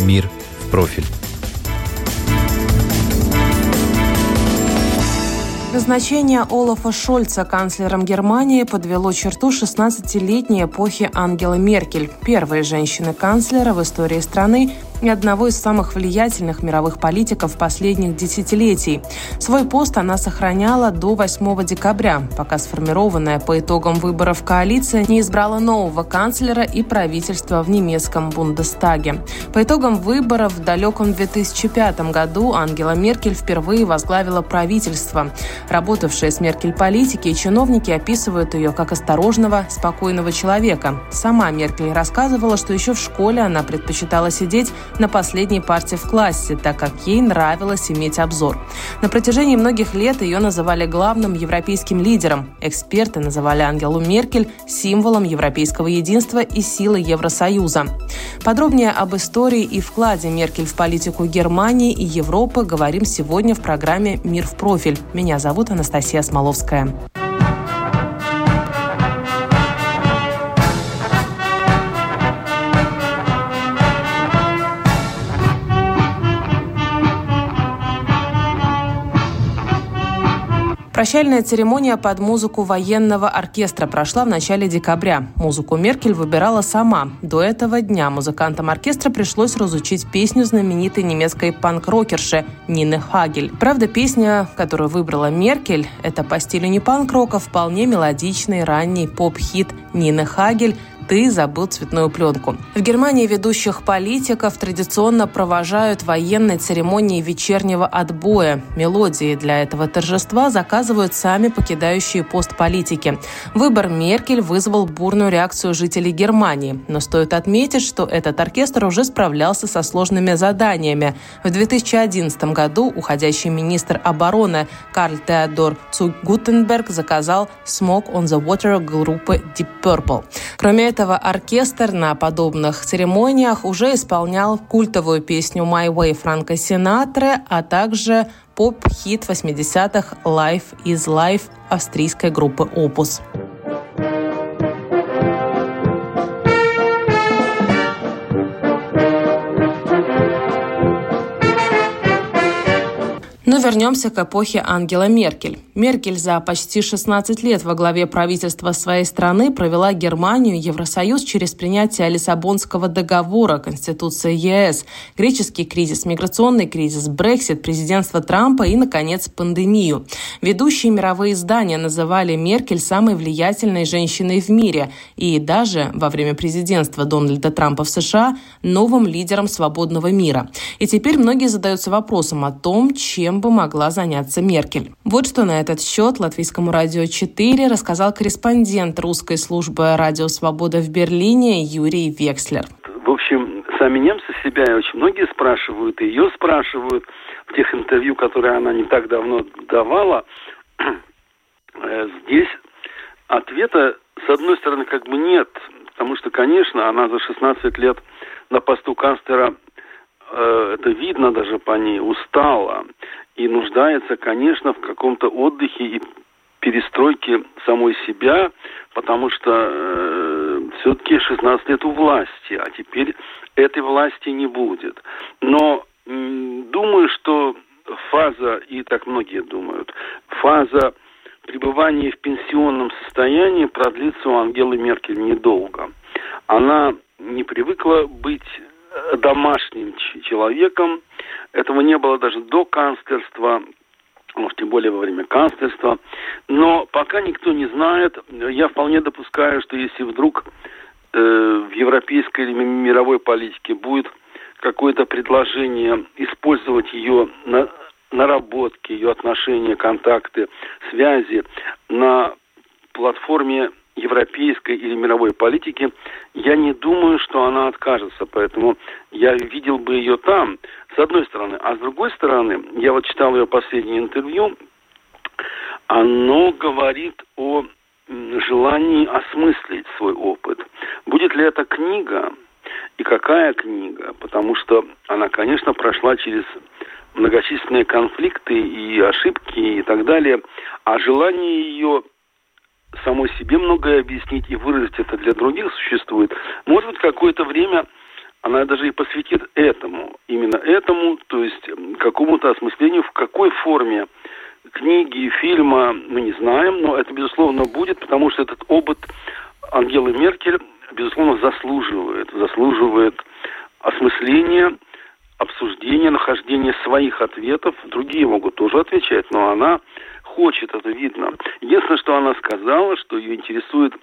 «Мир в профиль». Назначение Олафа Шольца канцлером Германии подвело черту 16-летней эпохи Ангелы Меркель, первой женщины-канцлера в истории страны и одного из самых влиятельных мировых политиков последних десятилетий. Свой пост она сохраняла до 8 декабря, пока сформированная по итогам выборов коалиция не избрала нового канцлера и правительства в немецком Бундестаге. По итогам выборов в далеком 2005 году Ангела Меркель впервые возглавила правительство. Работавшие с Меркель политики и чиновники описывают ее как осторожного, спокойного человека. Сама Меркель рассказывала, что еще в школе она предпочитала сидеть на последней партии в классе, так как ей нравилось иметь обзор. На протяжении многих лет ее называли главным европейским лидером. Эксперты называли Ангелу Меркель символом европейского единства и силы Евросоюза. Подробнее об истории и вкладе Меркель в политику Германии и Европы говорим сегодня в программе «Мир в профиль». Меня зовут Анастасия Смоловская. Прощальная церемония под музыку военного оркестра прошла в начале декабря. Музыку Меркель выбирала сама. До этого дня музыкантам оркестра пришлось разучить песню знаменитой немецкой панк-рокерши Нины Хагель. Правда, песня, которую выбрала Меркель, это по стилю не панк-рока, вполне мелодичный ранний поп-хит Нины Хагель «Ты забыл цветную пленку». В Германии ведущих политиков традиционно провожают военной церемонии вечернего отбоя. Мелодии для этого торжества заказывают сами покидающие пост политики. Выбор Меркель вызвал бурную реакцию жителей Германии. Но стоит отметить, что этот оркестр уже справлялся со сложными заданиями. В 2011 году уходящий министр обороны Карл Теодор Цуг Гутенберг заказал «Smoke on the Water» группы Deep Purple. Кроме этого, оркестр на подобных церемониях уже исполнял культовую песню «My Way» Франка Синатры, а также поп-хит 80-х «Life is Life» австрийской группы «Опус». Но вернемся к эпохе Ангела Меркель. Меркель за почти 16 лет во главе правительства своей страны провела Германию Евросоюз через принятие Лиссабонского договора, Конституции ЕС, греческий кризис, миграционный кризис, Брексит, президентство Трампа и, наконец, пандемию. Ведущие мировые издания называли Меркель самой влиятельной женщиной в мире и даже во время президентства Дональда Трампа в США новым лидером свободного мира. И теперь многие задаются вопросом о том, чем могла заняться Меркель. Вот что на этот счет Латвийскому радио 4 рассказал корреспондент русской службы «Радио Свобода» в Берлине Юрий Векслер. В общем, сами немцы себя очень многие спрашивают, и ее спрашивают в тех интервью, которые она не так давно давала. Здесь ответа, с одной стороны, как бы нет, потому что, конечно, она за 16 лет на посту канцлера это видно даже по ней, устала и нуждается, конечно, в каком-то отдыхе и перестройке самой себя, потому что э, все-таки 16 лет у власти, а теперь этой власти не будет. Но э, думаю, что фаза, и так многие думают, фаза пребывания в пенсионном состоянии продлится у Ангелы Меркель недолго. Она не привыкла быть домашним человеком. Этого не было даже до канцлерства, может, тем более во время канцлерства. Но пока никто не знает, я вполне допускаю, что если вдруг э, в европейской или мировой политике будет какое-то предложение использовать ее на наработки, ее отношения, контакты, связи на платформе европейской или мировой политики, я не думаю, что она откажется. Поэтому я видел бы ее там, с одной стороны. А с другой стороны, я вот читал ее последнее интервью, оно говорит о желании осмыслить свой опыт. Будет ли это книга и какая книга? Потому что она, конечно, прошла через многочисленные конфликты и ошибки и так далее. А желание ее самой себе многое объяснить и выразить это для других существует. Может быть, какое-то время она даже и посвятит этому, именно этому, то есть какому-то осмыслению, в какой форме книги, фильма, мы не знаем, но это, безусловно, будет, потому что этот опыт Ангелы Меркель, безусловно, заслуживает, заслуживает осмысления, обсуждения, нахождения своих ответов. Другие могут тоже отвечать, но она хочет, это видно. Единственное, что она сказала, что ее интересует,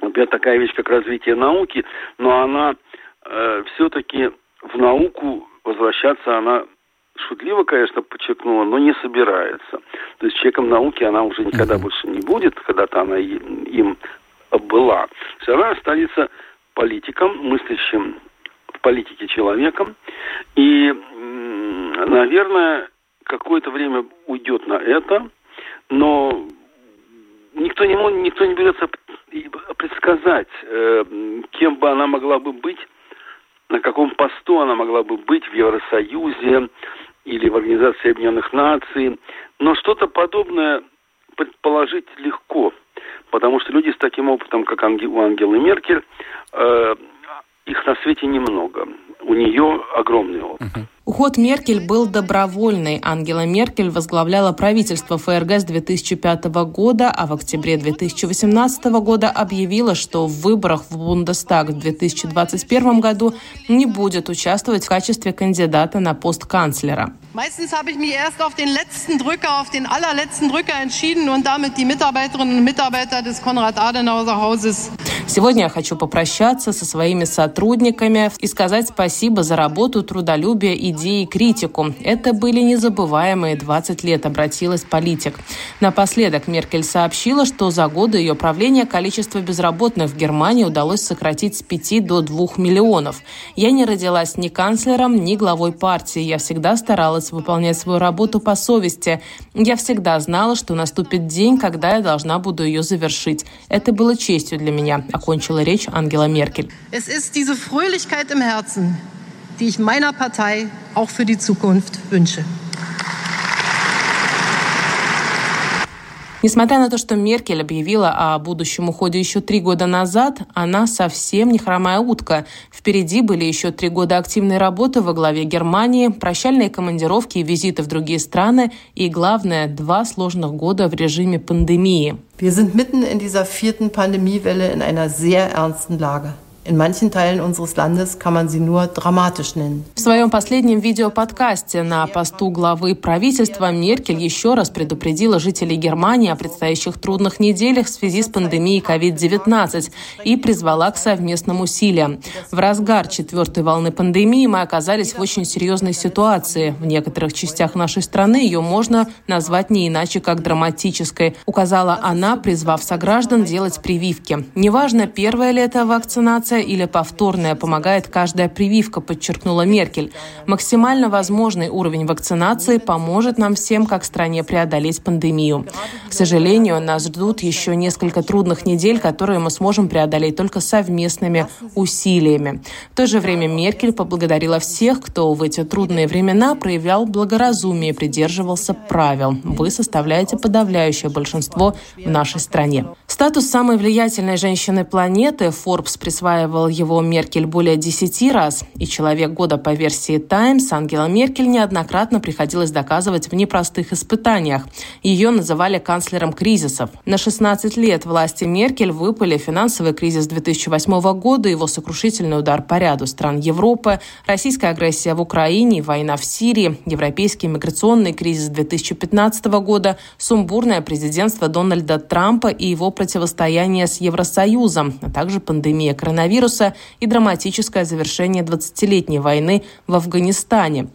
например, такая вещь, как развитие науки, но она э, все-таки в науку возвращаться она шутливо, конечно, подчеркнула, но не собирается. То есть человеком науки она уже никогда больше не будет, когда-то она им была. Все равно останется политиком, мыслящим в политике человеком. И, наверное, какое-то время уйдет на это, но никто не, никто не берется предсказать, э, кем бы она могла бы быть, на каком посту она могла бы быть в Евросоюзе или в Организации Объединенных Наций. Но что-то подобное предположить легко, потому что люди с таким опытом, как у Ангелы Меркель, э, их на свете немного. У нее огромный опыт. Уход Меркель был добровольный. Ангела Меркель возглавляла правительство ФРГ с 2005 года, а в октябре 2018 года объявила, что в выборах в Бундестаг в 2021 году не будет участвовать в качестве кандидата на пост канцлера. Meistens habe ich mich erst auf den letzten Drücker, auf den allerletzten Drücker entschieden und damit die Mitarbeiterinnen und Mitarbeiter des Konrad-Adenauer-Hauses. Сегодня я хочу попрощаться со своими сотрудниками и сказать спасибо за работу, трудолюбие, идеи и критику. Это были незабываемые 20 лет, обратилась политик. Напоследок Меркель сообщила, что за годы ее правления количество безработных в Германии удалось сократить с 5 до 2 миллионов. Я не родилась ни канцлером, ни главой партии. Я всегда старалась выполнять свою работу по совести. Я всегда знала, что наступит день, когда я должна буду ее завершить. Это было честью для меня, окончила речь Ангела Меркель. Es ist diese Fröhlichkeit im Herzen, die ich meiner Partei auch für die Zukunft wünsche. Несмотря на то, что Меркель объявила о будущем уходе еще три года назад, она совсем не хромая утка. Впереди были еще три года активной работы во главе Германии, прощальные командировки и визиты в другие страны и, главное, два сложных года в режиме пандемии. Wir sind mitten in dieser vierten Pandemiewelle in einer sehr ernsten Lage. In manchen Teilen unseres Landes kann man sie nur dramatisch nennen. В своем последнем видеоподкасте на посту главы правительства Меркель еще раз предупредила жителей Германии о предстоящих трудных неделях в связи с пандемией COVID-19 и призвала к совместным усилиям. В разгар четвертой волны пандемии мы оказались в очень серьезной ситуации. В некоторых частях нашей страны ее можно назвать не иначе, как драматической, указала она, призвав сограждан делать прививки. Неважно, первая ли это вакцинация, вакцинация или повторная помогает каждая прививка, подчеркнула Меркель. Максимально возможный уровень вакцинации поможет нам всем, как стране, преодолеть пандемию. К сожалению, нас ждут еще несколько трудных недель, которые мы сможем преодолеть только совместными усилиями. В то же время Меркель поблагодарила всех, кто в эти трудные времена проявлял благоразумие и придерживался правил. Вы составляете подавляющее большинство в нашей стране. Статус самой влиятельной женщины планеты Forbes присваивает присваивал его Меркель более десяти раз, и «Человек года» по версии «Таймс» Ангела Меркель неоднократно приходилось доказывать в непростых испытаниях. Ее называли канцлером кризисов. На 16 лет власти Меркель выпали финансовый кризис 2008 года, его сокрушительный удар по ряду стран Европы, российская агрессия в Украине, война в Сирии, европейский миграционный кризис 2015 года, сумбурное президентство Дональда Трампа и его противостояние с Евросоюзом, а также пандемия коронавируса коронавируса и драматическое завершение 20-летней войны в Афганистане.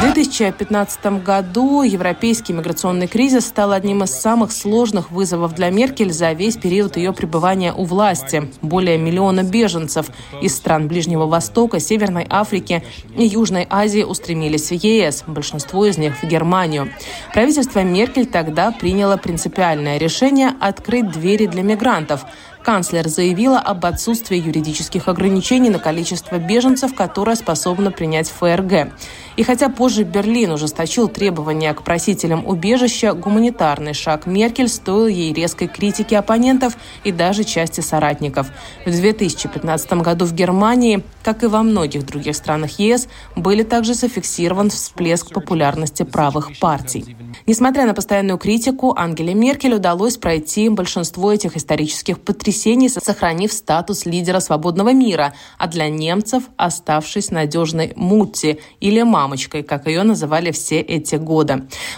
В 2015 году европейский миграционный кризис стал одним из самых сложных вызовов для Меркель за весь период ее пребывания у власти. Более миллиона беженцев из стран Ближнего Востока, Северной Африки и Южной Азии устремились в ЕС, большинство из них в Германию. Правительство Меркель тогда приняло принципиальное решение открыть двери для мигрантов – Канцлер заявила об отсутствии юридических ограничений на количество беженцев, которое способно принять ФРГ. И хотя позже Берлин ужесточил требования к просителям убежища, гуманитарный шаг Меркель стоил ей резкой критики оппонентов и даже части соратников. В 2015 году в Германии, как и во многих других странах ЕС, были также зафиксирован всплеск популярности правых партий. Несмотря на постоянную критику, Ангеле Меркель удалось пройти большинство этих исторических потрясений, сохранив статус лидера свободного мира, а для немцев оставшись надежной Мутти или мамой мамочкой, как ее называли все эти годы.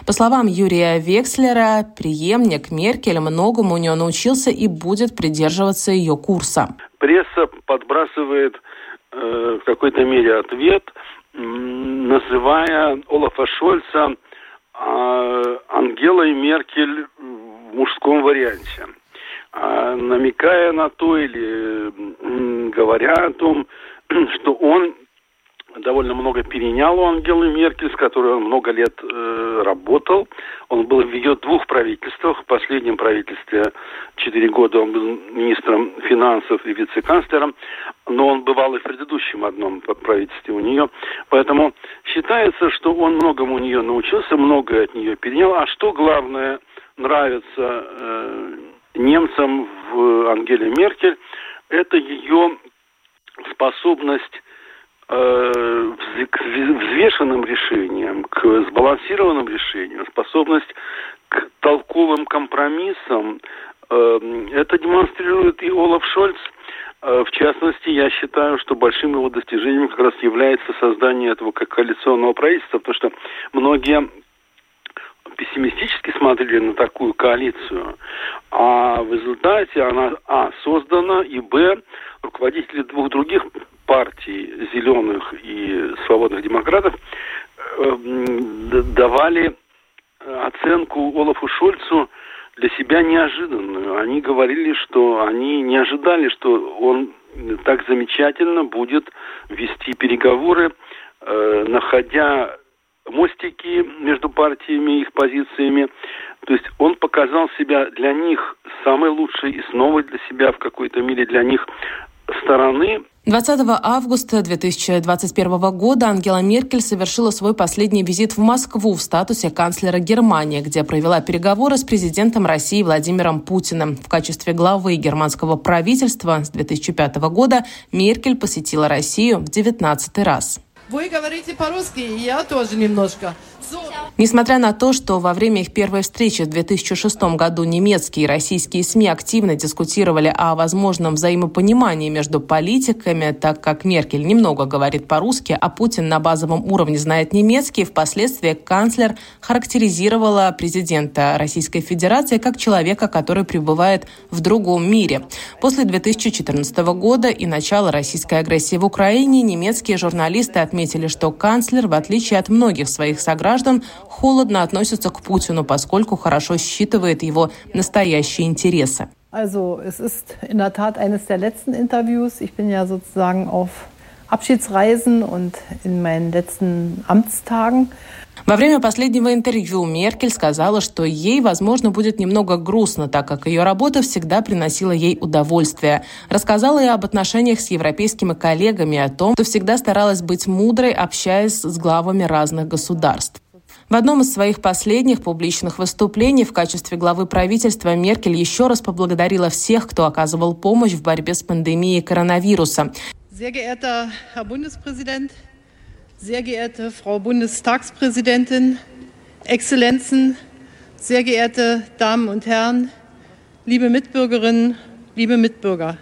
По словам Юрия Векслера, преемник Меркель многому у нее научился и будет придерживаться ее курса. Пресса подбрасывает э, в какой-то мере ответ, называя Олафа Шольца э, Ангелой Меркель в мужском варианте а, намекая на то или говоря о том, что он довольно много перенял у Ангелы Меркель, с которой он много лет э, работал. Он был в ее двух правительствах. В последнем правительстве четыре года он был министром финансов и вице-канцлером, но он бывал и в предыдущем одном правительстве у нее. Поэтому считается, что он многому у нее научился, многое от нее перенял. А что главное нравится э, немцам в Ангеле Меркель, это ее способность к взвешенным решениям, к сбалансированным решениям, способность к толковым компромиссам. Э, это демонстрирует и Олаф Шольц. Э, в частности, я считаю, что большим его достижением как раз является создание этого как коалиционного правительства, потому что многие пессимистически смотрели на такую коалицию, а в результате она, а, создана, и, б, руководители двух других партий зеленых и свободных демократов э, давали оценку Олафу Шольцу для себя неожиданную. Они говорили, что они не ожидали, что он так замечательно будет вести переговоры, э, находя мостики между партиями и их позициями. То есть он показал себя для них самой лучшей и снова для себя в какой-то мере для них стороны 20 августа 2021 года Ангела Меркель совершила свой последний визит в Москву в статусе канцлера Германии, где провела переговоры с президентом России Владимиром Путиным. В качестве главы германского правительства с 2005 года Меркель посетила Россию в 19 раз. Вы говорите по-русски, я тоже немножко. Несмотря на то, что во время их первой встречи в 2006 году немецкие и российские СМИ активно дискутировали о возможном взаимопонимании между политиками, так как Меркель немного говорит по-русски, а Путин на базовом уровне знает немецкий, впоследствии канцлер характеризировала президента Российской Федерации как человека, который пребывает в другом мире. После 2014 года и начала российской агрессии в Украине немецкие журналисты отметили, что канцлер, в отличие от многих своих сограждан, холодно относится к Путину, поскольку хорошо считывает его настоящие интересы. Abschiedsreisen und in meinen letzten Amtstagen. Во время последнего интервью Меркель сказала, что ей, возможно, будет немного грустно, так как ее работа всегда приносила ей удовольствие. Рассказала и об отношениях с европейскими коллегами, о том, что всегда старалась быть мудрой, общаясь с главами разных государств. В одном из своих последних публичных выступлений в качестве главы правительства Меркель еще раз поблагодарила всех, кто оказывал помощь в борьбе с пандемией коронавируса. Sehr geehrter Herr Bundespräsident, sehr geehrte Frau Bundestagspräsidentin, Exzellenzen, sehr geehrte Damen und Herren, liebe Mitbürgerinnen, liebe Mitbürger.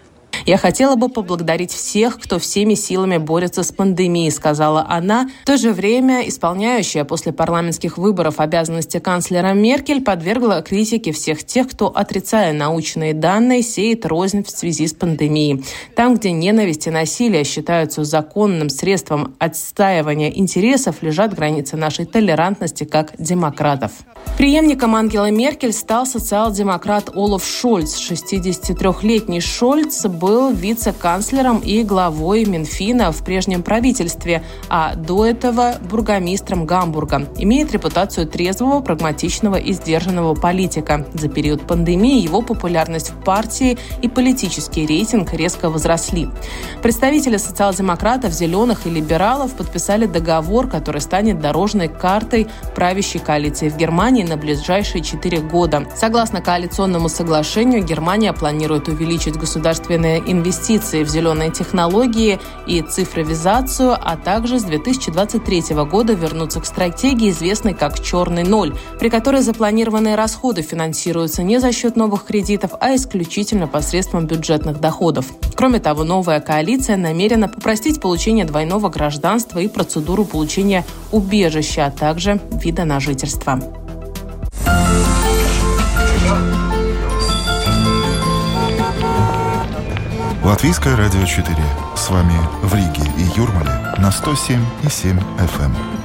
«Я хотела бы поблагодарить всех, кто всеми силами борется с пандемией», сказала она. В то же время исполняющая после парламентских выборов обязанности канцлера Меркель подвергла критике всех тех, кто, отрицая научные данные, сеет рознь в связи с пандемией. Там, где ненависть и насилие считаются законным средством отстаивания интересов, лежат границы нашей толерантности как демократов. Преемником Ангела Меркель стал социал-демократ Олаф Шольц. 63-летний Шольц был вице-канцлером и главой Минфина в прежнем правительстве, а до этого бургомистром Гамбурга. Имеет репутацию трезвого, прагматичного и сдержанного политика. За период пандемии его популярность в партии и политический рейтинг резко возросли. Представители социал-демократов, зеленых и либералов подписали договор, который станет дорожной картой правящей коалиции в Германии на ближайшие четыре года. Согласно коалиционному соглашению, Германия планирует увеличить государственные инвестиции в зеленые технологии и цифровизацию, а также с 2023 года вернуться к стратегии, известной как «Черный ноль», при которой запланированные расходы финансируются не за счет новых кредитов, а исключительно посредством бюджетных доходов. Кроме того, новая коалиция намерена попростить получение двойного гражданства и процедуру получения убежища, а также вида на жительство. Латвийское радио 4. С вами в Риге и Юрмале на 107,7 FM.